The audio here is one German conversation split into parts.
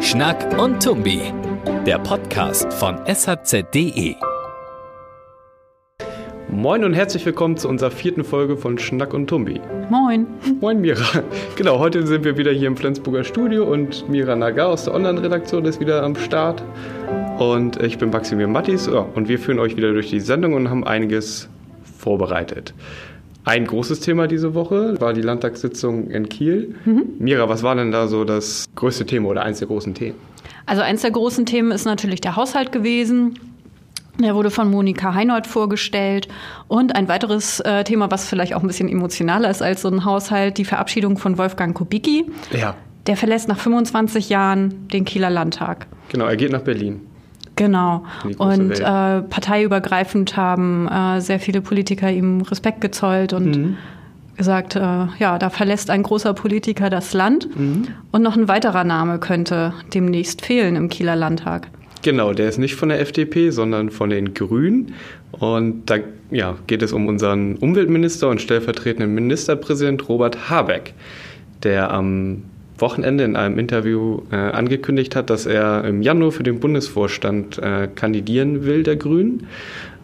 Schnack und Tumbi, der Podcast von shz.de. Moin und herzlich willkommen zu unserer vierten Folge von Schnack und Tumbi. Moin. Moin Mira. Genau, heute sind wir wieder hier im Flensburger Studio und Mira Nagar aus der Online-Redaktion ist wieder am Start. Und ich bin Maximilian Mattis ja, und wir führen euch wieder durch die Sendung und haben einiges vorbereitet. Ein großes Thema diese Woche war die Landtagssitzung in Kiel. Mhm. Mira, was war denn da so das größte Thema oder eins der großen Themen? Also eins der großen Themen ist natürlich der Haushalt gewesen. Der wurde von Monika Heinold vorgestellt. Und ein weiteres äh, Thema, was vielleicht auch ein bisschen emotionaler ist als so ein Haushalt, die Verabschiedung von Wolfgang Kubicki. Ja. Der verlässt nach 25 Jahren den Kieler Landtag. Genau, er geht nach Berlin. Genau. Und äh, parteiübergreifend haben äh, sehr viele Politiker ihm Respekt gezollt und mhm. gesagt, äh, ja, da verlässt ein großer Politiker das Land. Mhm. Und noch ein weiterer Name könnte demnächst fehlen im Kieler Landtag. Genau, der ist nicht von der FDP, sondern von den Grünen. Und da ja, geht es um unseren Umweltminister und stellvertretenden Ministerpräsident Robert Habeck, der am Wochenende in einem Interview äh, angekündigt hat, dass er im Januar für den Bundesvorstand äh, kandidieren will, der Grünen.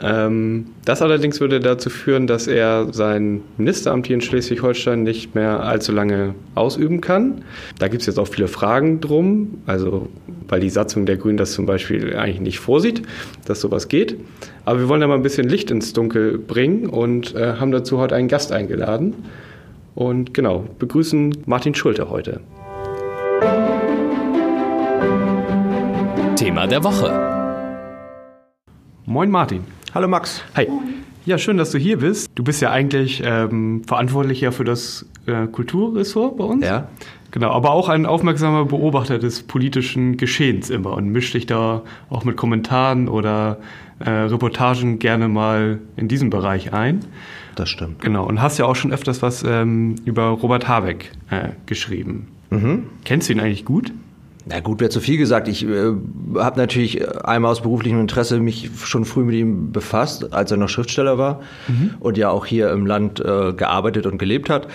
Ähm, das allerdings würde dazu führen, dass er sein Ministeramt hier in Schleswig-Holstein nicht mehr allzu lange ausüben kann. Da gibt es jetzt auch viele Fragen drum, also weil die Satzung der Grünen das zum Beispiel eigentlich nicht vorsieht, dass sowas geht. Aber wir wollen da mal ein bisschen Licht ins Dunkel bringen und äh, haben dazu heute einen Gast eingeladen. Und genau, begrüßen Martin Schulte heute. Thema der Woche. Moin Martin. Hallo Max. Hi. Ja, schön, dass du hier bist. Du bist ja eigentlich ähm, verantwortlich ja für das äh, Kulturressort bei uns. Ja. Genau, aber auch ein aufmerksamer Beobachter des politischen Geschehens immer und mischt dich da auch mit Kommentaren oder äh, Reportagen gerne mal in diesem Bereich ein. Das stimmt. Genau, und hast ja auch schon öfters was ähm, über Robert Habeck äh, geschrieben. Mhm. Kennst du ihn eigentlich gut? Na gut, wäre zu viel gesagt. Ich äh, habe natürlich einmal aus beruflichem Interesse mich schon früh mit ihm befasst, als er noch Schriftsteller war mhm. und ja auch hier im Land äh, gearbeitet und gelebt hat.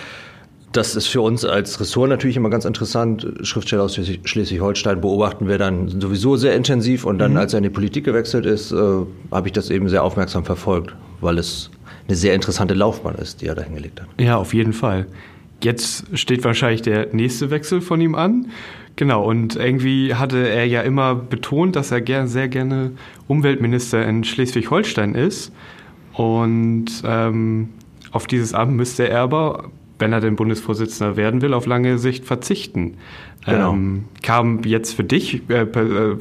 Das ist für uns als Ressort natürlich immer ganz interessant. Schriftsteller aus Schleswig-Holstein beobachten wir dann sowieso sehr intensiv und dann, mhm. als er in die Politik gewechselt ist, äh, habe ich das eben sehr aufmerksam verfolgt, weil es eine sehr interessante Laufbahn ist, die er da hingelegt hat. Ja, auf jeden Fall. Jetzt steht wahrscheinlich der nächste Wechsel von ihm an. Genau, und irgendwie hatte er ja immer betont, dass er gern, sehr gerne Umweltminister in Schleswig-Holstein ist. Und ähm, auf dieses Amt müsste er aber, wenn er den Bundesvorsitzender werden will, auf lange Sicht verzichten. Genau. Ähm, kam jetzt für dich, äh, äh,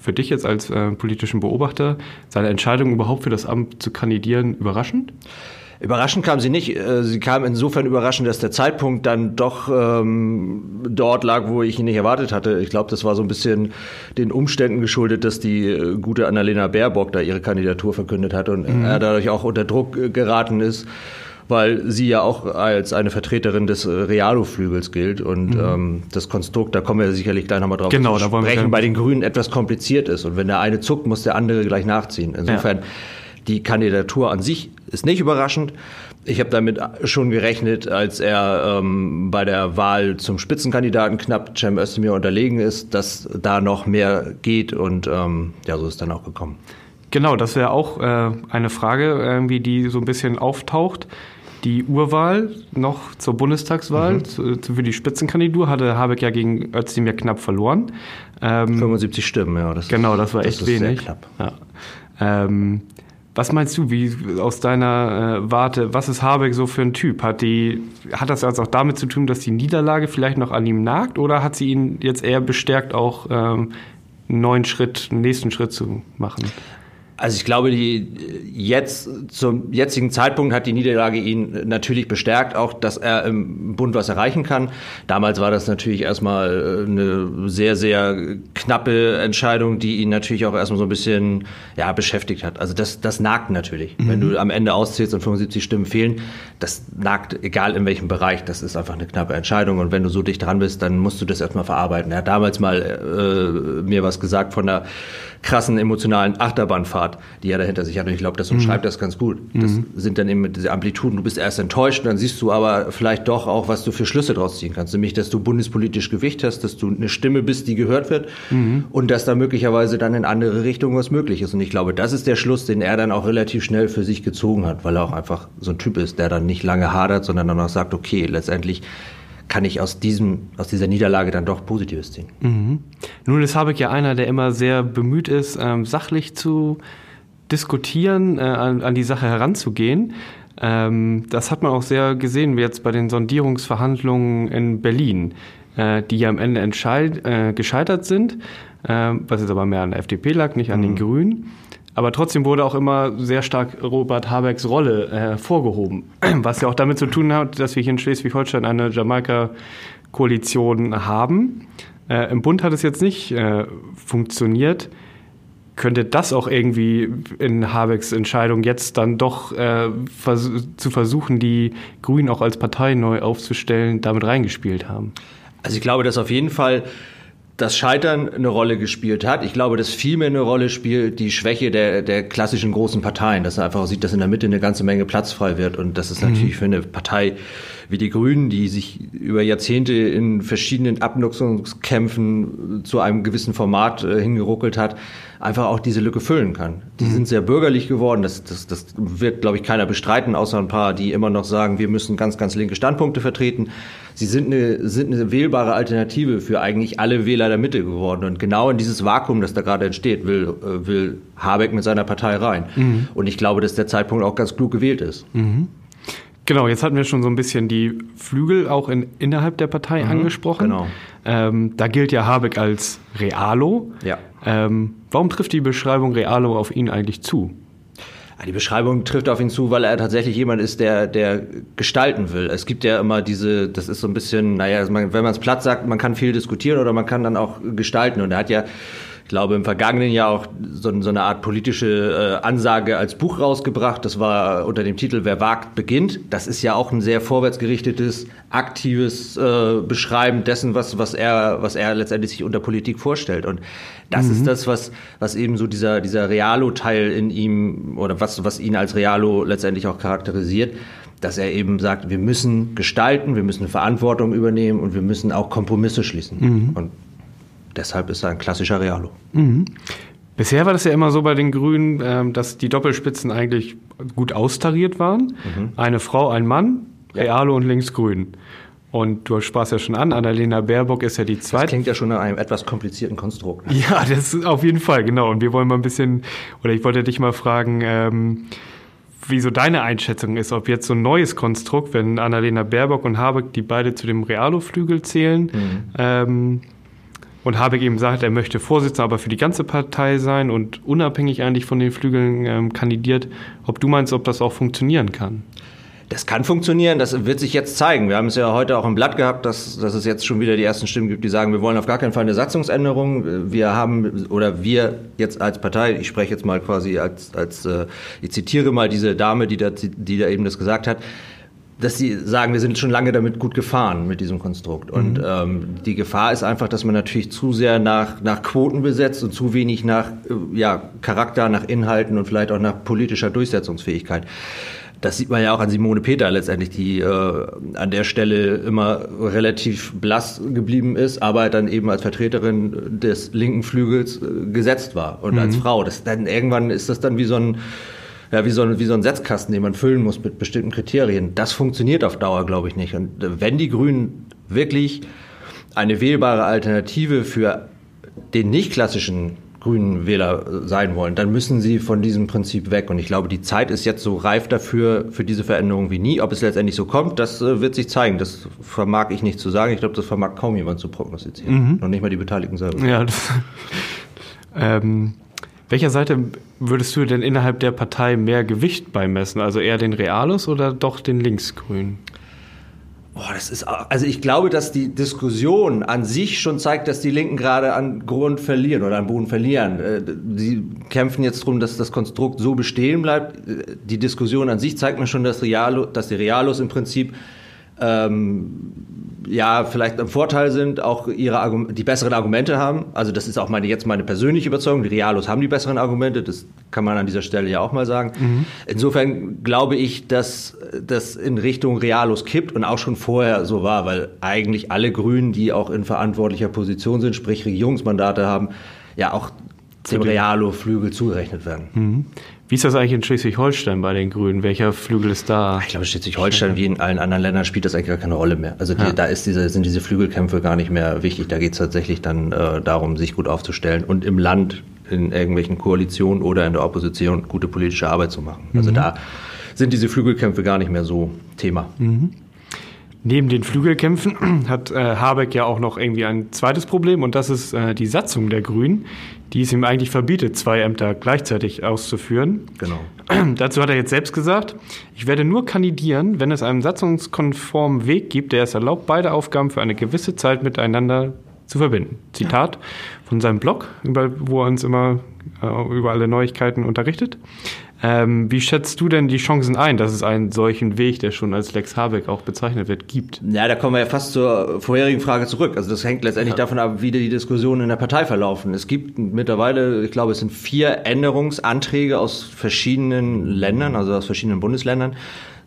für dich jetzt als äh, politischen Beobachter, seine Entscheidung überhaupt für das Amt zu kandidieren überraschend? Überraschend kam sie nicht. Äh, sie kam insofern überraschend, dass der Zeitpunkt dann doch ähm, dort lag, wo ich ihn nicht erwartet hatte. Ich glaube, das war so ein bisschen den Umständen geschuldet, dass die äh, gute Annalena Baerbock da ihre Kandidatur verkündet hat und mhm. er dadurch auch unter Druck äh, geraten ist weil sie ja auch als eine Vertreterin des Realo-Flügels gilt und mhm. ähm, das Konstrukt, da kommen wir sicherlich gleich nochmal drauf genau, zu sprechen, bei den Grünen etwas kompliziert ist und wenn der eine zuckt, muss der andere gleich nachziehen. Insofern ja. Die Kandidatur an sich ist nicht überraschend. Ich habe damit schon gerechnet, als er ähm, bei der Wahl zum Spitzenkandidaten knapp Cem Özdemir unterlegen ist, dass da noch mehr geht und ähm, ja, so ist dann auch gekommen. Genau, das wäre auch äh, eine Frage, irgendwie, die so ein bisschen auftaucht. Die Urwahl noch zur Bundestagswahl mhm. zu, für die Spitzenkandidatur hatte Habeck ja gegen Özdemir knapp verloren. Ähm, 75 Stimmen, ja. Das genau, das war das echt wenig. Sehr knapp. Ja. Ähm, was meinst du, wie aus deiner äh, Warte, was ist Habeck so für ein Typ? Hat, die, hat das jetzt auch damit zu tun, dass die Niederlage vielleicht noch an ihm nagt oder hat sie ihn jetzt eher bestärkt, auch ähm, einen neuen Schritt, einen nächsten Schritt zu machen? Also ich glaube, die jetzt zum jetzigen Zeitpunkt hat die Niederlage ihn natürlich bestärkt, auch dass er im Bund was erreichen kann. Damals war das natürlich erstmal äh, eine sehr sehr knappe Entscheidung, die ihn natürlich auch erstmal so ein bisschen ja beschäftigt hat. Also das das nagt natürlich, mhm. wenn du am Ende auszählst und 75 Stimmen fehlen, das nagt egal in welchem Bereich. Das ist einfach eine knappe Entscheidung und wenn du so dicht dran bist, dann musst du das erstmal verarbeiten. Er hat damals mal äh, mir was gesagt von der krassen emotionalen Achterbahnfahrt Art, die er dahinter sich hat. Und ich glaube, das umschreibt mhm. das ganz gut. Das mhm. sind dann eben diese Amplituden. Du bist erst enttäuscht und dann siehst du aber vielleicht doch auch, was du für Schlüsse draus ziehen kannst. Nämlich, dass du bundespolitisch Gewicht hast, dass du eine Stimme bist, die gehört wird mhm. und dass da möglicherweise dann in andere Richtungen was möglich ist. Und ich glaube, das ist der Schluss, den er dann auch relativ schnell für sich gezogen hat, weil er auch einfach so ein Typ ist, der dann nicht lange hadert, sondern dann auch sagt, okay, letztendlich kann ich aus, diesem, aus dieser Niederlage dann doch Positives ziehen. Mhm. Nun ist Habeck ja einer, der immer sehr bemüht ist, ähm, sachlich zu diskutieren, äh, an, an, die Sache heranzugehen. Ähm, das hat man auch sehr gesehen jetzt bei den Sondierungsverhandlungen in Berlin, äh, die ja am Ende äh, gescheitert sind, äh, was jetzt aber mehr an der FDP lag, nicht an mhm. den Grünen. Aber trotzdem wurde auch immer sehr stark Robert Habecks Rolle äh, hervorgehoben, was ja auch damit zu tun hat, dass wir hier in Schleswig-Holstein eine Jamaika-Koalition haben. Äh, Im Bund hat es jetzt nicht äh, funktioniert. Könnte das auch irgendwie in Habecks Entscheidung jetzt dann doch äh, vers zu versuchen, die Grünen auch als Partei neu aufzustellen, damit reingespielt haben? Also ich glaube, dass auf jeden Fall das Scheitern eine Rolle gespielt hat. Ich glaube, dass vielmehr eine Rolle spielt die Schwäche der, der klassischen großen Parteien, dass er einfach sieht, dass in der Mitte eine ganze Menge Platz frei wird und das ist natürlich mhm. für eine Partei wie die Grünen, die sich über Jahrzehnte in verschiedenen Abnutzungskämpfen zu einem gewissen Format äh, hingeruckelt hat, einfach auch diese Lücke füllen kann. Die mhm. sind sehr bürgerlich geworden, das, das, das wird, glaube ich, keiner bestreiten, außer ein paar, die immer noch sagen, wir müssen ganz, ganz linke Standpunkte vertreten. Sie sind eine, sind eine wählbare Alternative für eigentlich alle Wähler der Mitte geworden. Und genau in dieses Vakuum, das da gerade entsteht, will, äh, will Habeck mit seiner Partei rein. Mhm. Und ich glaube, dass der Zeitpunkt auch ganz klug gewählt ist. Mhm. Genau, jetzt hatten wir schon so ein bisschen die Flügel auch in, innerhalb der Partei mhm, angesprochen. Genau. Ähm, da gilt ja Habeck als Realo. Ja. Ähm, warum trifft die Beschreibung Realo auf ihn eigentlich zu? Die Beschreibung trifft auf ihn zu, weil er tatsächlich jemand ist, der, der gestalten will. Es gibt ja immer diese, das ist so ein bisschen, naja, wenn man es platt sagt, man kann viel diskutieren oder man kann dann auch gestalten. Und er hat ja glaube, im vergangenen Jahr auch so, so eine Art politische äh, Ansage als Buch rausgebracht. Das war unter dem Titel Wer wagt, beginnt. Das ist ja auch ein sehr vorwärtsgerichtetes, aktives äh, Beschreiben dessen, was, was, er, was er letztendlich sich unter Politik vorstellt. Und das mhm. ist das, was, was eben so dieser, dieser Realo-Teil in ihm oder was, was ihn als Realo letztendlich auch charakterisiert dass er eben sagt, wir müssen gestalten, wir müssen Verantwortung übernehmen und wir müssen auch Kompromisse schließen. Mhm. Und deshalb ist er ein klassischer Realo. Mhm. Bisher war das ja immer so bei den Grünen, ähm, dass die Doppelspitzen eigentlich gut austariert waren. Mhm. Eine Frau, ein Mann, Realo ja. und linksgrün. Und du sprachst ja schon an, Annalena Baerbock ist ja die zweite. Das klingt ja schon nach einem etwas komplizierten Konstrukt. Ja, das ist auf jeden Fall, genau. Und wir wollen mal ein bisschen, oder ich wollte dich mal fragen, ähm, wie so deine Einschätzung ist, ob jetzt so ein neues Konstrukt, wenn Annalena Baerbock und Habeck, die beide zu dem Realo-Flügel zählen, mhm. ähm, und Habeck eben sagt, er möchte Vorsitzender aber für die ganze Partei sein und unabhängig eigentlich von den Flügeln ähm, kandidiert. Ob du meinst, ob das auch funktionieren kann? Das kann funktionieren, das wird sich jetzt zeigen. Wir haben es ja heute auch im Blatt gehabt, dass, dass es jetzt schon wieder die ersten Stimmen gibt, die sagen, wir wollen auf gar keinen Fall eine Satzungsänderung. Wir haben, oder wir jetzt als Partei, ich spreche jetzt mal quasi als, als äh, ich zitiere mal diese Dame, die da, die da eben das gesagt hat, dass sie sagen, wir sind schon lange damit gut gefahren mit diesem Konstrukt. Und mhm. ähm, die Gefahr ist einfach, dass man natürlich zu sehr nach, nach Quoten besetzt und zu wenig nach äh, ja, Charakter, nach Inhalten und vielleicht auch nach politischer Durchsetzungsfähigkeit. Das sieht man ja auch an Simone Peter letztendlich, die äh, an der Stelle immer relativ blass geblieben ist, aber dann eben als Vertreterin des linken Flügels äh, gesetzt war und mhm. als Frau. Das dann irgendwann ist das dann wie so ein ja, wie so, ein, wie so ein Setzkasten, den man füllen muss mit bestimmten Kriterien. Das funktioniert auf Dauer, glaube ich, nicht. Und äh, wenn die Grünen wirklich eine wählbare Alternative für den nicht klassischen grünen Wähler äh, sein wollen, dann müssen sie von diesem Prinzip weg. Und ich glaube, die Zeit ist jetzt so reif dafür, für diese Veränderung wie nie. Ob es letztendlich so kommt, das äh, wird sich zeigen. Das vermag ich nicht zu sagen. Ich glaube, das vermag kaum jemand zu prognostizieren. Mhm. Noch nicht mal die Beteiligten selber. Ja, das, ähm, welcher Seite würdest du denn innerhalb der Partei mehr Gewicht beimessen? Also eher den Realos oder doch den Linksgrünen? Boah, das ist, also ich glaube, dass die Diskussion an sich schon zeigt, dass die Linken gerade an Grund verlieren oder an Boden verlieren. Äh, sie kämpfen jetzt darum, dass das Konstrukt so bestehen bleibt. Die Diskussion an sich zeigt mir schon, dass, Realo, dass die Realos im Prinzip ähm, ja vielleicht im Vorteil sind, auch ihre die besseren Argumente haben. Also das ist auch meine jetzt meine persönliche Überzeugung. Die Realos haben die besseren Argumente. Das kann man an dieser Stelle ja auch mal sagen. Mhm. Insofern glaube ich, dass das in Richtung Realos kippt und auch schon vorher so war, weil eigentlich alle Grünen, die auch in verantwortlicher Position sind, sprich Regierungsmandate haben, ja auch dem Realo-Flügel zugerechnet werden. Mhm. Wie ist das eigentlich in Schleswig-Holstein bei den Grünen? Welcher Flügel ist da? Ich glaube, Schleswig-Holstein wie in allen anderen Ländern spielt das eigentlich gar keine Rolle mehr. Also die, ja. da ist diese, sind diese Flügelkämpfe gar nicht mehr wichtig. Da geht es tatsächlich dann äh, darum, sich gut aufzustellen und im Land in irgendwelchen Koalitionen oder in der Opposition gute politische Arbeit zu machen. Also mhm. da sind diese Flügelkämpfe gar nicht mehr so Thema. Mhm. Neben den Flügelkämpfen hat äh, Habeck ja auch noch irgendwie ein zweites Problem und das ist äh, die Satzung der Grünen, die es ihm eigentlich verbietet, zwei Ämter gleichzeitig auszuführen. Genau. Dazu hat er jetzt selbst gesagt, ich werde nur kandidieren, wenn es einen satzungskonformen Weg gibt, der es erlaubt, beide Aufgaben für eine gewisse Zeit miteinander zu verbinden. Zitat ja. von seinem Blog, wo er uns immer äh, über alle Neuigkeiten unterrichtet. Ähm, wie schätzt du denn die Chancen ein, dass es einen solchen Weg, der schon als Lex Habeck auch bezeichnet wird, gibt? Ja, da kommen wir ja fast zur vorherigen Frage zurück. Also das hängt letztendlich ja. davon ab, wie die Diskussionen in der Partei verlaufen. Es gibt mittlerweile, ich glaube, es sind vier Änderungsanträge aus verschiedenen Ländern, also aus verschiedenen Bundesländern.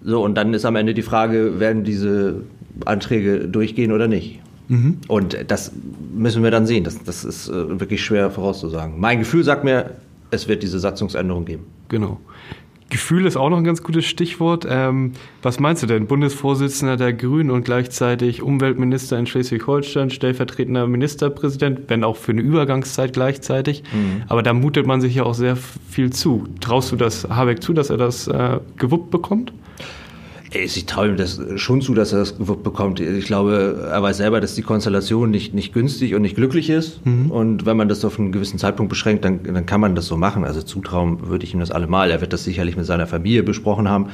So, und dann ist am Ende die Frage, werden diese Anträge durchgehen oder nicht? Mhm. Und das müssen wir dann sehen. Das, das ist äh, wirklich schwer vorauszusagen. Mein Gefühl sagt mir, es wird diese Satzungsänderung geben. Genau. Gefühl ist auch noch ein ganz gutes Stichwort. Ähm, was meinst du denn? Bundesvorsitzender der Grünen und gleichzeitig Umweltminister in Schleswig-Holstein, stellvertretender Ministerpräsident, wenn auch für eine Übergangszeit gleichzeitig. Mhm. Aber da mutet man sich ja auch sehr viel zu. Traust du das Habeck zu, dass er das äh, gewuppt bekommt? Ich traue ihm das schon zu, dass er das bekommt. Ich glaube, er weiß selber, dass die Konstellation nicht, nicht günstig und nicht glücklich ist. Mhm. Und wenn man das auf einen gewissen Zeitpunkt beschränkt, dann, dann kann man das so machen. Also zutrauen würde ich ihm das allemal. Er wird das sicherlich mit seiner Familie besprochen haben,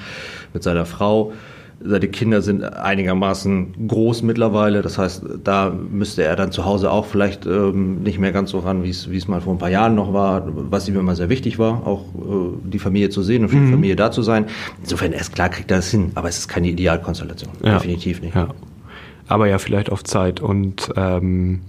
mit seiner Frau. Seine Kinder sind einigermaßen groß mittlerweile. Das heißt, da müsste er dann zu Hause auch vielleicht ähm, nicht mehr ganz so ran, wie es, mal vor ein paar Jahren noch war, was ihm immer sehr wichtig war, auch äh, die Familie zu sehen und für mhm. die Familie da zu sein. Insofern, erst klar kriegt er das hin, aber es ist keine Idealkonstellation. Ja. Definitiv nicht. Ja. Aber ja, vielleicht auf Zeit. Und ähm,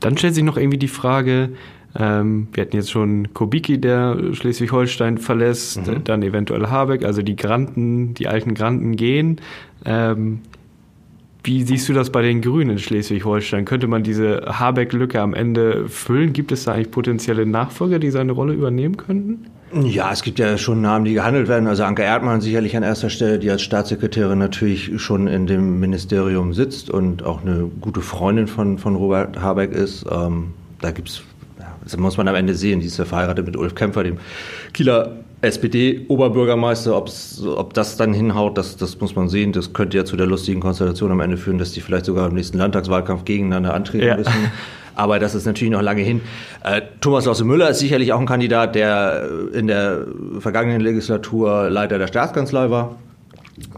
dann stellt sich noch irgendwie die Frage, ähm, wir hatten jetzt schon Kubicki, der Schleswig-Holstein verlässt, mhm. dann eventuell Habeck, also die Granten, die alten Granten gehen. Ähm, wie siehst du das bei den Grünen in Schleswig-Holstein? Könnte man diese Habeck-Lücke am Ende füllen? Gibt es da eigentlich potenzielle Nachfolger, die seine Rolle übernehmen könnten? Ja, es gibt ja schon Namen, die gehandelt werden. Also Anke Erdmann sicherlich an erster Stelle, die als Staatssekretärin natürlich schon in dem Ministerium sitzt und auch eine gute Freundin von, von Robert Habeck ist. Ähm, da gibt's das muss man am Ende sehen. Die ist ja verheiratet mit Ulf Kämpfer, dem Kieler SPD-Oberbürgermeister. Ob das dann hinhaut, das, das muss man sehen. Das könnte ja zu der lustigen Konstellation am Ende führen, dass die vielleicht sogar im nächsten Landtagswahlkampf gegeneinander antreten ja. müssen. Aber das ist natürlich noch lange hin. Äh, Thomas Losse Müller ist sicherlich auch ein Kandidat, der in der vergangenen Legislatur Leiter der Staatskanzlei war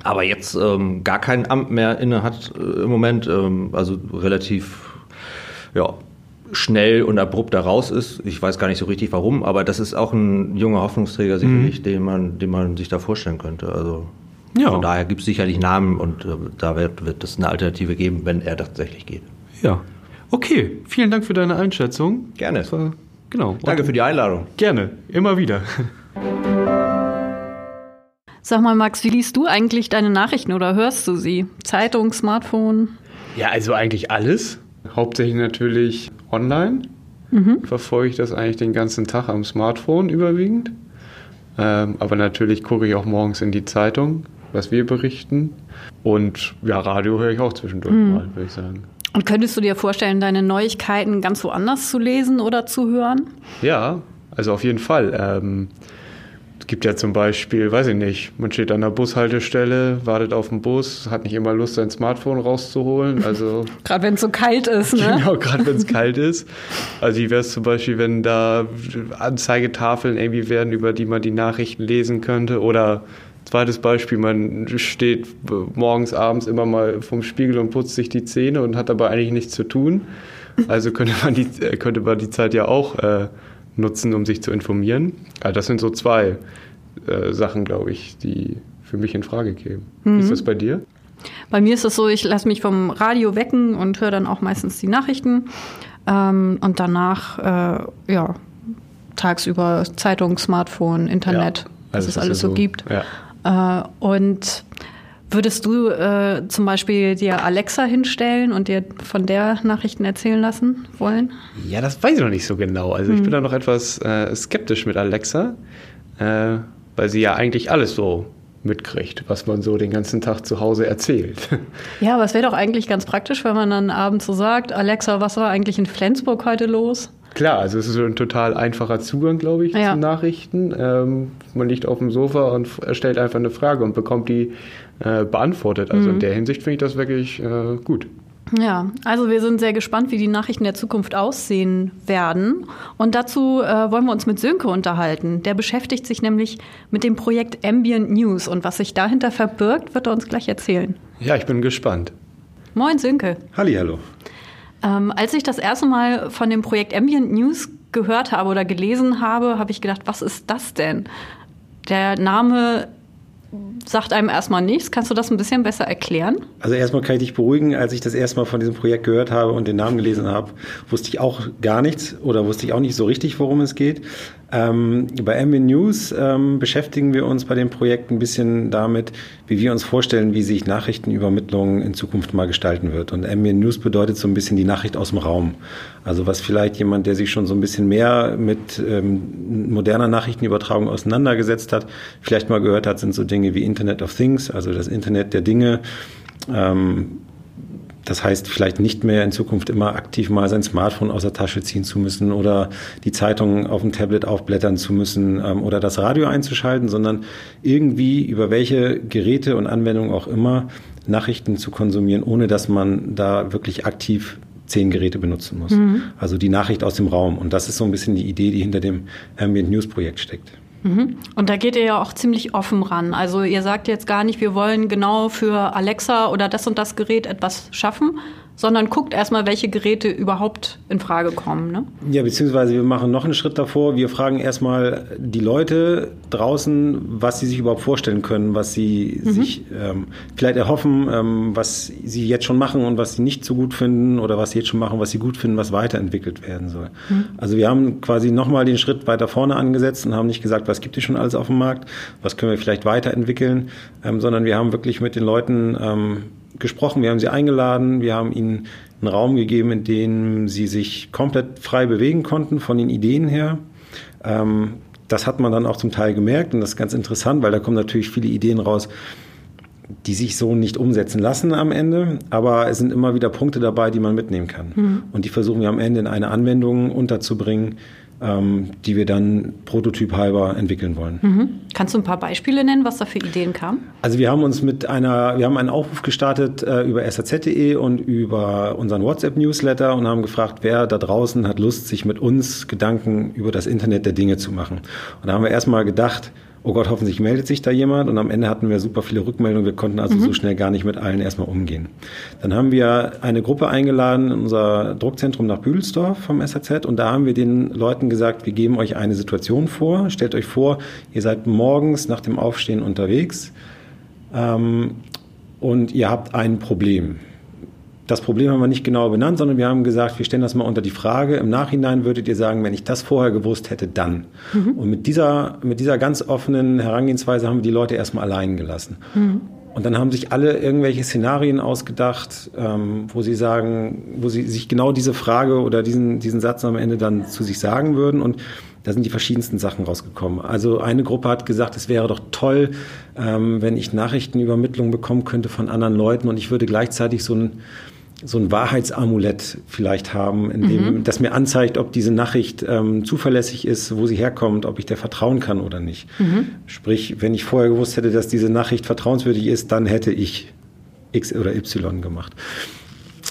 aber jetzt ähm, gar kein Amt mehr inne hat äh, im Moment, ähm, also relativ ja, schnell und abrupt da raus ist. Ich weiß gar nicht so richtig warum, aber das ist auch ein junger Hoffnungsträger sicherlich, mhm. den, man, den man sich da vorstellen könnte. Also ja. von daher gibt es sicherlich Namen und äh, da wird, wird es eine Alternative geben, wenn er tatsächlich geht. Ja. Okay, vielen Dank für deine Einschätzung. Gerne. War, genau. Danke für die Einladung. Gerne, immer wieder. Sag mal, Max, wie liest du eigentlich deine Nachrichten oder hörst du sie? Zeitung, Smartphone? Ja, also eigentlich alles. Hauptsächlich natürlich online. Mhm. Verfolge ich das eigentlich den ganzen Tag am Smartphone überwiegend. Ähm, aber natürlich gucke ich auch morgens in die Zeitung, was wir berichten. Und ja, Radio höre ich auch zwischendurch mhm. mal, würde ich sagen. Und könntest du dir vorstellen, deine Neuigkeiten ganz woanders zu lesen oder zu hören? Ja, also auf jeden Fall. Ähm, gibt ja zum Beispiel, weiß ich nicht, man steht an der Bushaltestelle, wartet auf den Bus, hat nicht immer Lust, sein Smartphone rauszuholen. Also gerade wenn es so kalt ist, ne? Genau, gerade wenn es kalt ist. Also wie wäre es zum Beispiel, wenn da Anzeigetafeln irgendwie werden, über die man die Nachrichten lesen könnte? Oder zweites Beispiel, man steht morgens, abends immer mal vom Spiegel und putzt sich die Zähne und hat aber eigentlich nichts zu tun. Also könnte man die, könnte man die Zeit ja auch äh, nutzen, um sich zu informieren. Also das sind so zwei äh, Sachen, glaube ich, die für mich in Frage kämen. Mhm. Ist das bei dir? Bei mir ist es so, ich lasse mich vom Radio wecken und höre dann auch meistens die Nachrichten. Ähm, und danach, äh, ja, tagsüber Zeitung, Smartphone, Internet, ja, was es alles so, so gibt. Ja. Äh, und würdest du äh, zum Beispiel dir Alexa hinstellen und dir von der Nachrichten erzählen lassen wollen? Ja, das weiß ich noch nicht so genau. Also hm. ich bin da noch etwas äh, skeptisch mit Alexa, äh, weil sie ja eigentlich alles so mitkriegt, was man so den ganzen Tag zu Hause erzählt. Ja, aber es wäre doch eigentlich ganz praktisch, wenn man dann abends so sagt, Alexa, was war eigentlich in Flensburg heute los? Klar, also es ist so ein total einfacher Zugang, glaube ich, ja. zu Nachrichten. Ähm, man liegt auf dem Sofa und stellt einfach eine Frage und bekommt die äh, beantwortet. Also mhm. in der Hinsicht finde ich das wirklich äh, gut. Ja, also wir sind sehr gespannt, wie die Nachrichten der Zukunft aussehen werden. Und dazu äh, wollen wir uns mit Sönke unterhalten. Der beschäftigt sich nämlich mit dem Projekt Ambient News. Und was sich dahinter verbirgt, wird er uns gleich erzählen. Ja, ich bin gespannt. Moin, Sönke. Hallihallo. Ähm, als ich das erste Mal von dem Projekt Ambient News gehört habe oder gelesen habe, habe ich gedacht, was ist das denn? Der Name sagt einem erstmal nichts. Kannst du das ein bisschen besser erklären? Also erstmal kann ich dich beruhigen, als ich das erste Mal von diesem Projekt gehört habe und den Namen gelesen habe, wusste ich auch gar nichts oder wusste ich auch nicht so richtig, worum es geht. Ähm, bei Ambient News ähm, beschäftigen wir uns bei dem Projekt ein bisschen damit, wie wir uns vorstellen, wie sich Nachrichtenübermittlung in Zukunft mal gestalten wird. Und Ambient News bedeutet so ein bisschen die Nachricht aus dem Raum. Also was vielleicht jemand, der sich schon so ein bisschen mehr mit ähm, moderner Nachrichtenübertragung auseinandergesetzt hat, vielleicht mal gehört hat, sind so Dinge wie Internet of Things, also das Internet der Dinge. Ähm, das heißt, vielleicht nicht mehr in Zukunft immer aktiv mal sein Smartphone aus der Tasche ziehen zu müssen oder die Zeitung auf dem Tablet aufblättern zu müssen ähm, oder das Radio einzuschalten, sondern irgendwie über welche Geräte und Anwendungen auch immer Nachrichten zu konsumieren, ohne dass man da wirklich aktiv zehn Geräte benutzen muss. Mhm. Also die Nachricht aus dem Raum. Und das ist so ein bisschen die Idee, die hinter dem Ambient News Projekt steckt. Mhm. Und da geht ihr ja auch ziemlich offen ran. Also ihr sagt jetzt gar nicht, wir wollen genau für Alexa oder das und das Gerät etwas schaffen, sondern guckt erstmal, welche Geräte überhaupt in Frage kommen. Ne? Ja, beziehungsweise wir machen noch einen Schritt davor. Wir fragen erstmal die Leute draußen, was sie sich überhaupt vorstellen können, was sie mhm. sich ähm, vielleicht erhoffen, ähm, was sie jetzt schon machen und was sie nicht so gut finden oder was sie jetzt schon machen, was sie gut finden, was weiterentwickelt werden soll. Mhm. Also wir haben quasi nochmal den Schritt weiter vorne angesetzt und haben nicht gesagt, was gibt es schon alles auf dem Markt, was können wir vielleicht weiterentwickeln, ähm, sondern wir haben wirklich mit den Leuten ähm, gesprochen, wir haben sie eingeladen, wir haben ihnen einen Raum gegeben, in dem sie sich komplett frei bewegen konnten von den Ideen her. Ähm, das hat man dann auch zum Teil gemerkt und das ist ganz interessant, weil da kommen natürlich viele Ideen raus, die sich so nicht umsetzen lassen am Ende, aber es sind immer wieder Punkte dabei, die man mitnehmen kann. Mhm. Und die versuchen wir am Ende in eine Anwendung unterzubringen, ähm, die wir dann prototyphalber entwickeln wollen. Mhm. Kannst du ein paar Beispiele nennen, was da für Ideen kamen? Also wir haben uns mit einer, wir haben einen Aufruf gestartet äh, über saz.de und über unseren WhatsApp-Newsletter und haben gefragt, wer da draußen hat Lust, sich mit uns Gedanken über das Internet der Dinge zu machen. Und da haben wir erstmal gedacht, oh Gott, hoffentlich meldet sich da jemand. Und am Ende hatten wir super viele Rückmeldungen. Wir konnten also mhm. so schnell gar nicht mit allen erstmal umgehen. Dann haben wir eine Gruppe eingeladen in unser Druckzentrum nach Büdelsdorf vom SAZ. Und da haben wir den Leuten gesagt, wir geben euch eine Situation vor. Stellt euch vor, ihr seid morgens nach dem Aufstehen unterwegs ähm, und ihr habt ein Problem. Das Problem haben wir nicht genau benannt, sondern wir haben gesagt, wir stellen das mal unter die Frage. Im Nachhinein würdet ihr sagen, wenn ich das vorher gewusst hätte, dann. Mhm. Und mit dieser, mit dieser ganz offenen Herangehensweise haben wir die Leute erstmal allein gelassen. Mhm. Und dann haben sich alle irgendwelche Szenarien ausgedacht, ähm, wo sie sagen, wo sie sich genau diese Frage oder diesen, diesen Satz am Ende dann zu sich sagen würden. Und da sind die verschiedensten Sachen rausgekommen. Also eine Gruppe hat gesagt, es wäre doch toll, ähm, wenn ich Nachrichtenübermittlung bekommen könnte von anderen Leuten und ich würde gleichzeitig so ein so ein Wahrheitsamulett vielleicht haben, in dem, mhm. das mir anzeigt, ob diese Nachricht ähm, zuverlässig ist, wo sie herkommt, ob ich der vertrauen kann oder nicht. Mhm. Sprich, wenn ich vorher gewusst hätte, dass diese Nachricht vertrauenswürdig ist, dann hätte ich X oder Y gemacht.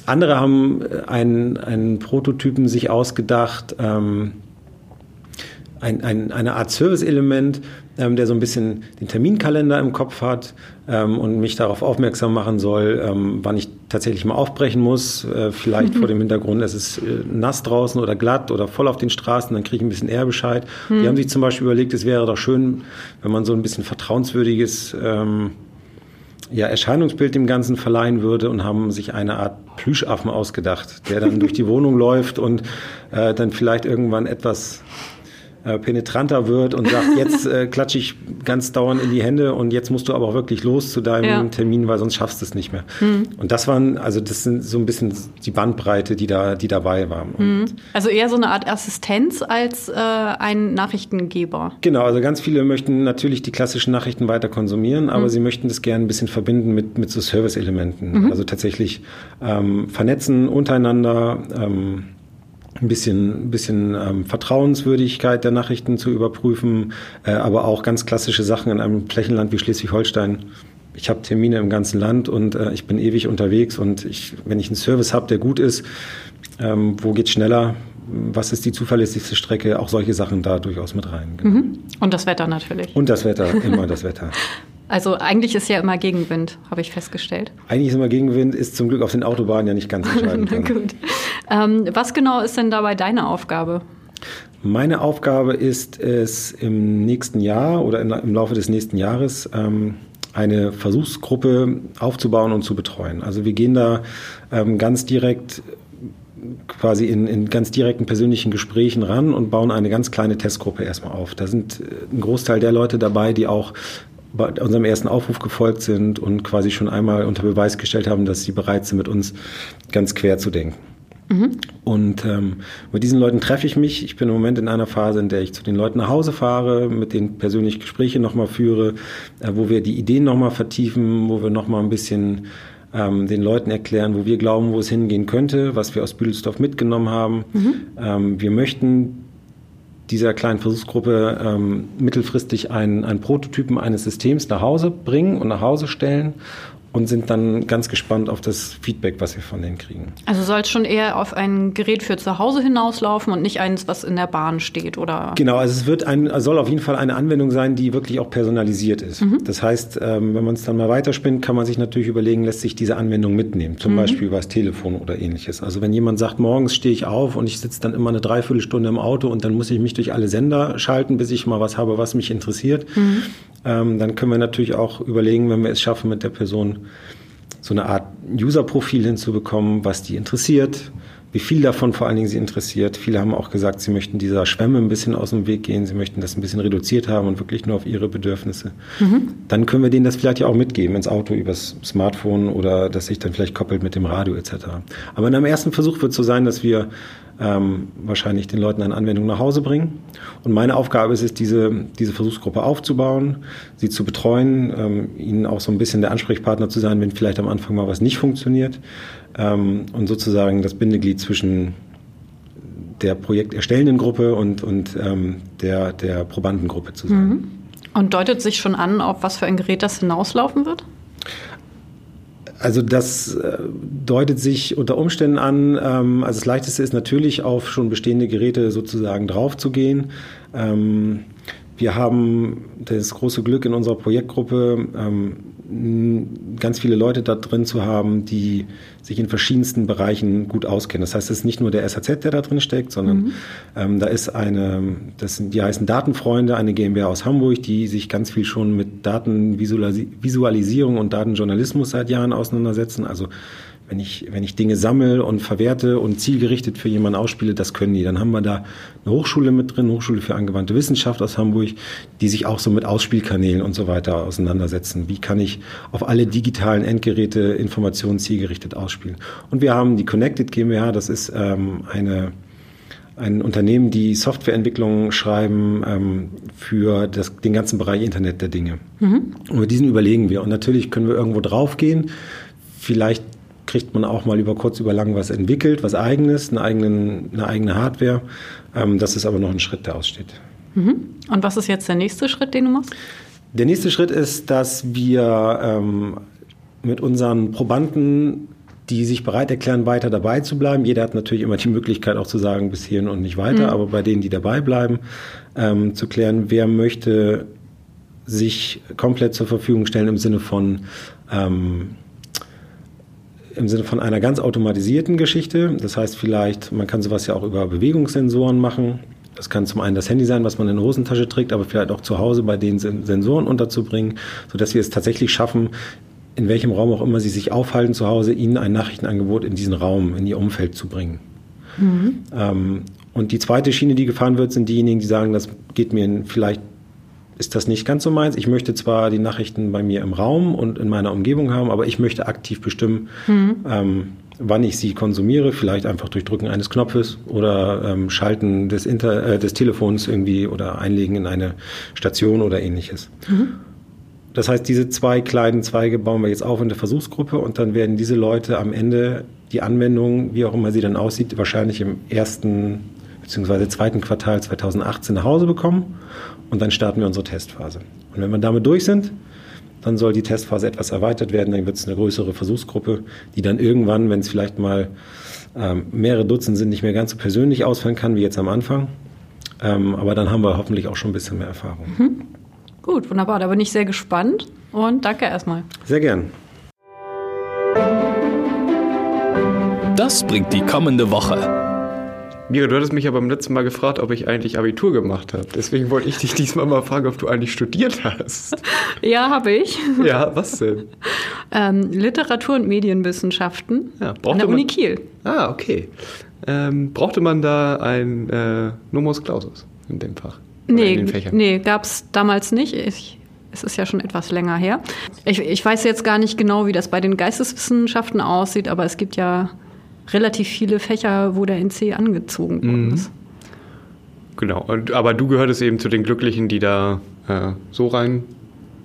Andere haben äh, einen, einen Prototypen sich ausgedacht, ähm, ein, ein, eine Art Service-Element, ähm, der so ein bisschen den Terminkalender im Kopf hat ähm, und mich darauf aufmerksam machen soll, ähm, wann ich tatsächlich mal aufbrechen muss. Äh, vielleicht mhm. vor dem Hintergrund, es ist äh, nass draußen oder glatt oder voll auf den Straßen, dann kriege ich ein bisschen eher Bescheid. Mhm. Die haben sich zum Beispiel überlegt, es wäre doch schön, wenn man so ein bisschen vertrauenswürdiges ähm, ja, Erscheinungsbild dem Ganzen verleihen würde und haben sich eine Art Plüschaffen ausgedacht, der dann durch die Wohnung läuft und äh, dann vielleicht irgendwann etwas äh, penetranter wird und sagt, jetzt äh, klatsche ich ganz dauernd in die Hände und jetzt musst du aber auch wirklich los zu deinem ja. Termin, weil sonst schaffst du es nicht mehr. Mhm. Und das waren, also das sind so ein bisschen die Bandbreite, die da, die dabei war. Mhm. Also eher so eine Art Assistenz als äh, ein Nachrichtengeber. Genau, also ganz viele möchten natürlich die klassischen Nachrichten weiter konsumieren, aber mhm. sie möchten das gerne ein bisschen verbinden mit, mit so Service-Elementen. Mhm. Also tatsächlich ähm, vernetzen untereinander, ähm, ein bisschen, ein bisschen ähm, Vertrauenswürdigkeit der Nachrichten zu überprüfen, äh, aber auch ganz klassische Sachen in einem Flächenland wie Schleswig-Holstein. Ich habe Termine im ganzen Land und äh, ich bin ewig unterwegs und ich, wenn ich einen Service habe, der gut ist, ähm, wo geht's schneller? Was ist die zuverlässigste Strecke? Auch solche Sachen da durchaus mit rein. Genau. Mhm. Und das Wetter natürlich. Und das Wetter, immer das Wetter. Also eigentlich ist ja immer Gegenwind, habe ich festgestellt. Eigentlich ist immer Gegenwind, ist zum Glück auf den Autobahnen ja nicht ganz entscheidend. Na gut. Ähm, was genau ist denn dabei deine Aufgabe? Meine Aufgabe ist es im nächsten Jahr oder im Laufe des nächsten Jahres ähm, eine Versuchsgruppe aufzubauen und zu betreuen. Also wir gehen da ähm, ganz direkt quasi in, in ganz direkten persönlichen Gesprächen ran und bauen eine ganz kleine Testgruppe erstmal auf. Da sind äh, ein Großteil der Leute dabei, die auch bei unserem ersten Aufruf gefolgt sind und quasi schon einmal unter Beweis gestellt haben, dass sie bereit sind, mit uns ganz quer zu denken. Mhm. Und ähm, mit diesen Leuten treffe ich mich. Ich bin im Moment in einer Phase, in der ich zu den Leuten nach Hause fahre, mit denen persönlich Gespräche nochmal führe, äh, wo wir die Ideen nochmal vertiefen, wo wir nochmal ein bisschen ähm, den Leuten erklären, wo wir glauben, wo es hingehen könnte, was wir aus Büdelsdorf mitgenommen haben. Mhm. Ähm, wir möchten dieser kleinen Versuchsgruppe ähm, mittelfristig einen, einen Prototypen eines Systems nach Hause bringen und nach Hause stellen und sind dann ganz gespannt auf das Feedback, was wir von denen kriegen. Also soll es schon eher auf ein Gerät für zu Hause hinauslaufen und nicht eins, was in der Bahn steht, oder? Genau, also es wird ein, soll auf jeden Fall eine Anwendung sein, die wirklich auch personalisiert ist. Mhm. Das heißt, ähm, wenn man es dann mal weiterspinnt, kann man sich natürlich überlegen, lässt sich diese Anwendung mitnehmen, zum mhm. Beispiel über das Telefon oder ähnliches. Also wenn jemand sagt, morgens stehe ich auf und ich sitze dann immer eine Dreiviertelstunde im Auto und dann muss ich mich durch alle Sender schalten, bis ich mal was habe, was mich interessiert, mhm. Ähm, dann können wir natürlich auch überlegen, wenn wir es schaffen, mit der Person so eine Art User-Profil hinzubekommen, was die interessiert, wie viel davon vor allen Dingen sie interessiert. Viele haben auch gesagt, sie möchten dieser Schwemme ein bisschen aus dem Weg gehen, sie möchten das ein bisschen reduziert haben und wirklich nur auf ihre Bedürfnisse. Mhm. Dann können wir denen das vielleicht ja auch mitgeben ins Auto übers Smartphone oder das sich dann vielleicht koppelt mit dem Radio etc. Aber in einem ersten Versuch wird es so sein, dass wir ähm, wahrscheinlich den Leuten eine Anwendung nach Hause bringen. Und meine Aufgabe ist es, diese, diese Versuchsgruppe aufzubauen, sie zu betreuen, ähm, ihnen auch so ein bisschen der Ansprechpartner zu sein, wenn vielleicht am Anfang mal was nicht funktioniert ähm, und sozusagen das Bindeglied zwischen der projekterstellenden Gruppe und, und ähm, der, der Probandengruppe zu sein. Mhm. Und deutet sich schon an, auf was für ein Gerät das hinauslaufen wird? Also das äh, deutet sich unter Umständen an. Ähm, also das Leichteste ist natürlich auf schon bestehende Geräte sozusagen draufzugehen. Ähm, wir haben das große Glück in unserer Projektgruppe, ähm, ganz viele Leute da drin zu haben, die sich in verschiedensten Bereichen gut auskennen. Das heißt, es ist nicht nur der SAZ, der da drin steckt, sondern mhm. ähm, da ist eine, das sind, die heißen Datenfreunde, eine GmbH aus Hamburg, die sich ganz viel schon mit Datenvisualisierung und Datenjournalismus seit Jahren auseinandersetzen. Also wenn ich, wenn ich Dinge sammle und verwerte und zielgerichtet für jemanden ausspiele, das können die. Dann haben wir da eine Hochschule mit drin, Hochschule für angewandte Wissenschaft aus Hamburg, die sich auch so mit Ausspielkanälen und so weiter auseinandersetzen. Wie kann ich auf alle digitalen Endgeräte Informationen zielgerichtet ausspielen? Und wir haben die Connected GmbH, das ist ähm, eine ein Unternehmen, die Softwareentwicklung schreiben ähm, für das, den ganzen Bereich Internet der Dinge. Mhm. Und mit diesen überlegen wir. Und natürlich können wir irgendwo draufgehen. Vielleicht kriegt man auch mal über kurz, über lang was entwickelt, was eigenes, eine, eigenen, eine eigene Hardware. Ähm, das ist aber noch ein Schritt, der aussteht. Mhm. Und was ist jetzt der nächste Schritt, den du machst? Der nächste Schritt ist, dass wir ähm, mit unseren Probanden, die sich bereit erklären, weiter dabei zu bleiben, jeder hat natürlich immer die Möglichkeit auch zu sagen, bis hierhin und nicht weiter, mhm. aber bei denen, die dabei bleiben, ähm, zu klären, wer möchte sich komplett zur Verfügung stellen im Sinne von ähm, im Sinne von einer ganz automatisierten Geschichte. Das heißt vielleicht, man kann sowas ja auch über Bewegungssensoren machen. Das kann zum einen das Handy sein, was man in der Hosentasche trägt, aber vielleicht auch zu Hause bei den Sensoren unterzubringen, sodass wir es tatsächlich schaffen, in welchem Raum auch immer sie sich aufhalten zu Hause, ihnen ein Nachrichtenangebot in diesen Raum, in ihr Umfeld zu bringen. Mhm. Ähm, und die zweite Schiene, die gefahren wird, sind diejenigen, die sagen, das geht mir vielleicht ist das nicht ganz so meins. Ich möchte zwar die Nachrichten bei mir im Raum und in meiner Umgebung haben, aber ich möchte aktiv bestimmen, mhm. ähm, wann ich sie konsumiere, vielleicht einfach durch Drücken eines Knopfes oder ähm, Schalten des, Inter äh, des Telefons irgendwie oder Einlegen in eine Station oder ähnliches. Mhm. Das heißt, diese zwei kleinen Zweige bauen wir jetzt auf in der Versuchsgruppe und dann werden diese Leute am Ende die Anwendung, wie auch immer sie dann aussieht, wahrscheinlich im ersten bzw. zweiten Quartal 2018 nach Hause bekommen und dann starten wir unsere Testphase. Und wenn wir damit durch sind, dann soll die Testphase etwas erweitert werden, dann wird es eine größere Versuchsgruppe, die dann irgendwann, wenn es vielleicht mal ähm, mehrere Dutzend sind, nicht mehr ganz so persönlich ausfallen kann wie jetzt am Anfang. Ähm, aber dann haben wir hoffentlich auch schon ein bisschen mehr Erfahrung. Mhm. Gut, wunderbar. Da bin ich sehr gespannt und danke erstmal. Sehr gern. Das bringt die kommende Woche. Mira, du hattest mich aber beim letzten Mal gefragt, ob ich eigentlich Abitur gemacht habe. Deswegen wollte ich dich diesmal mal fragen, ob du eigentlich studiert hast. Ja, habe ich. Ja, was denn? ähm, Literatur- und Medienwissenschaften ja, an der Uni Kiel. Ah, okay. Ähm, brauchte man da ein äh, Numerus Clausus in dem Fach? nee, nee gab es damals nicht. Ich, es ist ja schon etwas länger her. Ich, ich weiß jetzt gar nicht genau, wie das bei den Geisteswissenschaften aussieht, aber es gibt ja relativ viele Fächer, wo der NC angezogen worden mhm. ist. Genau, und, aber du gehörtest eben zu den Glücklichen, die da äh, so rein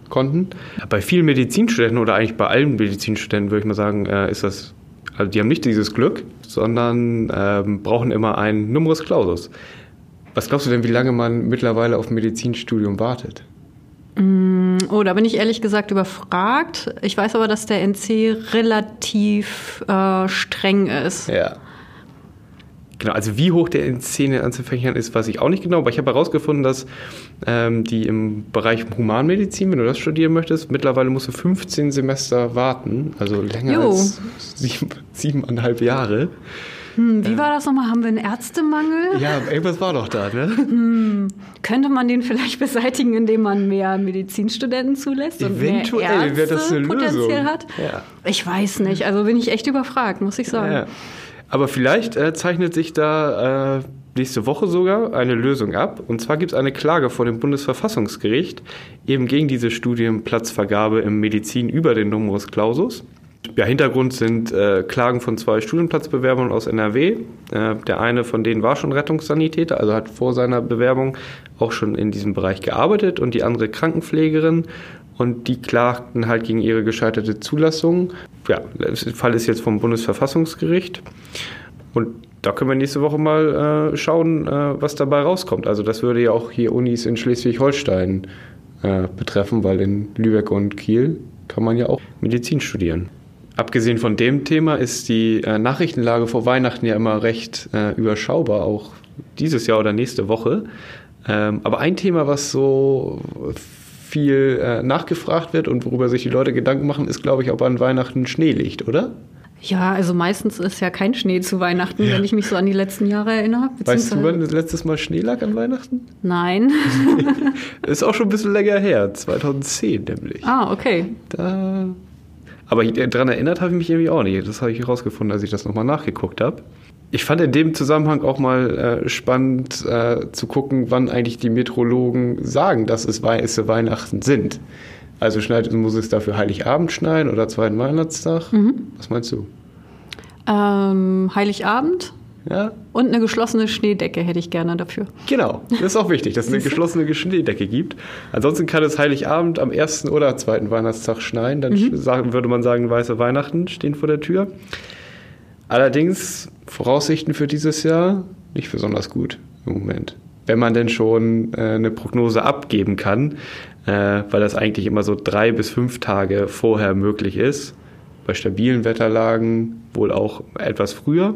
konnten. Bei vielen Medizinstudenten oder eigentlich bei allen Medizinstudenten würde ich mal sagen, äh, ist das, also die haben nicht dieses Glück, sondern ähm, brauchen immer ein Numerus Clausus. Was glaubst du denn, wie lange man mittlerweile auf ein Medizinstudium wartet? Mm, oh, da bin ich ehrlich gesagt überfragt. Ich weiß aber, dass der NC relativ äh, streng ist. Ja. Genau, also wie hoch der NC in den Einzelfächern ist, weiß ich auch nicht genau, aber ich habe herausgefunden, dass ähm, die im Bereich Humanmedizin, wenn du das studieren möchtest, mittlerweile musst du 15 Semester warten, also länger jo. als sieben, siebeneinhalb Jahre. Hm, wie war das nochmal? Haben wir einen Ärztemangel? Ja, irgendwas war doch da, ne? Hm, könnte man den vielleicht beseitigen, indem man mehr Medizinstudenten zulässt und Eventuell mehr Ärzte das eine potenziell Lösung. hat? Ja. Ich weiß nicht. Also bin ich echt überfragt, muss ich sagen. Ja. Aber vielleicht äh, zeichnet sich da äh, nächste Woche sogar eine Lösung ab. Und zwar gibt es eine Klage vor dem Bundesverfassungsgericht eben gegen diese Studienplatzvergabe im Medizin über den Numerus Clausus. Ja, Hintergrund sind äh, Klagen von zwei Studienplatzbewerbern aus NRW. Äh, der eine von denen war schon Rettungssanitäter, also hat vor seiner Bewerbung auch schon in diesem Bereich gearbeitet und die andere Krankenpflegerin. Und die klagten halt gegen ihre gescheiterte Zulassung. Ja, der Fall ist jetzt vom Bundesverfassungsgericht. Und da können wir nächste Woche mal äh, schauen, äh, was dabei rauskommt. Also das würde ja auch hier Unis in Schleswig-Holstein äh, betreffen, weil in Lübeck und Kiel kann man ja auch Medizin studieren. Abgesehen von dem Thema ist die äh, Nachrichtenlage vor Weihnachten ja immer recht äh, überschaubar, auch dieses Jahr oder nächste Woche. Ähm, aber ein Thema, was so viel äh, nachgefragt wird und worüber sich die Leute Gedanken machen, ist, glaube ich, ob an Weihnachten Schnee liegt, oder? Ja, also meistens ist ja kein Schnee zu Weihnachten, ja. wenn ich mich so an die letzten Jahre erinnere. Weißt du, wann das letztes Mal Schnee lag an Weihnachten? Nein. ist auch schon ein bisschen länger her, 2010 nämlich. Ah, okay. Da aber daran erinnert habe ich mich irgendwie auch nicht. Das habe ich herausgefunden, als ich das nochmal nachgeguckt habe. Ich fand in dem Zusammenhang auch mal äh, spannend äh, zu gucken, wann eigentlich die Metrologen sagen, dass es weiße Weihnachten sind. Also schneit, muss es dafür Heiligabend schneien oder zweiten Weihnachtstag? Mhm. Was meinst du? Ähm, Heiligabend ja? Und eine geschlossene Schneedecke hätte ich gerne dafür. Genau, das ist auch wichtig, dass es eine geschlossene Schneedecke gibt. Ansonsten kann es Heiligabend am ersten oder zweiten Weihnachtstag schneien. Dann mhm. würde man sagen, weiße Weihnachten stehen vor der Tür. Allerdings Voraussichten für dieses Jahr nicht besonders gut im Moment. Wenn man denn schon äh, eine Prognose abgeben kann, äh, weil das eigentlich immer so drei bis fünf Tage vorher möglich ist. Bei stabilen Wetterlagen wohl auch etwas früher.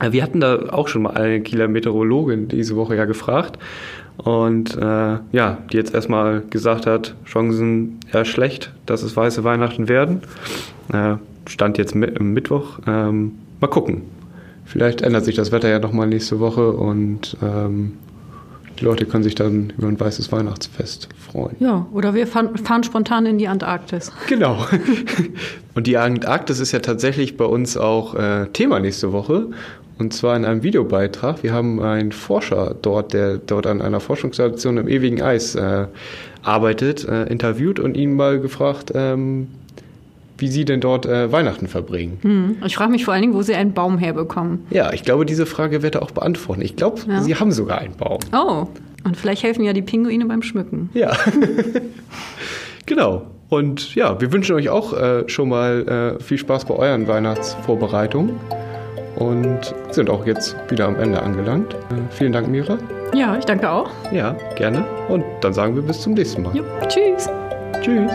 Äh, wir hatten da auch schon mal eine Kieler Meteorologin diese Woche ja gefragt. Und äh, ja, die jetzt erstmal gesagt hat, Chancen eher schlecht, dass es weiße Weihnachten werden. Äh, stand jetzt mit, Mittwoch. Ähm, mal gucken. Vielleicht ändert sich das Wetter ja nochmal nächste Woche und ähm, Die Leute können sich dann über ein weißes Weihnachtsfest freuen. Ja, oder wir fahren, fahren spontan in die Antarktis. Genau. Und die Antarktis ist ja tatsächlich bei uns auch äh, Thema nächste Woche. Und zwar in einem Videobeitrag. Wir haben einen Forscher dort, der dort an einer Forschungsstation im ewigen Eis äh, arbeitet, äh, interviewt und ihn mal gefragt, ähm, wie Sie denn dort äh, Weihnachten verbringen. Hm. Ich frage mich vor allen Dingen, wo Sie einen Baum herbekommen. Ja, ich glaube, diese Frage wird er auch beantworten. Ich glaube, ja. Sie haben sogar einen Baum. Oh, und vielleicht helfen ja die Pinguine beim Schmücken. Ja, genau. Und ja, wir wünschen euch auch äh, schon mal äh, viel Spaß bei euren Weihnachtsvorbereitungen und sind auch jetzt wieder am Ende angelangt. Äh, vielen Dank, Mira. Ja, ich danke auch. Ja, gerne. Und dann sagen wir bis zum nächsten Mal. Jo, tschüss. Tschüss.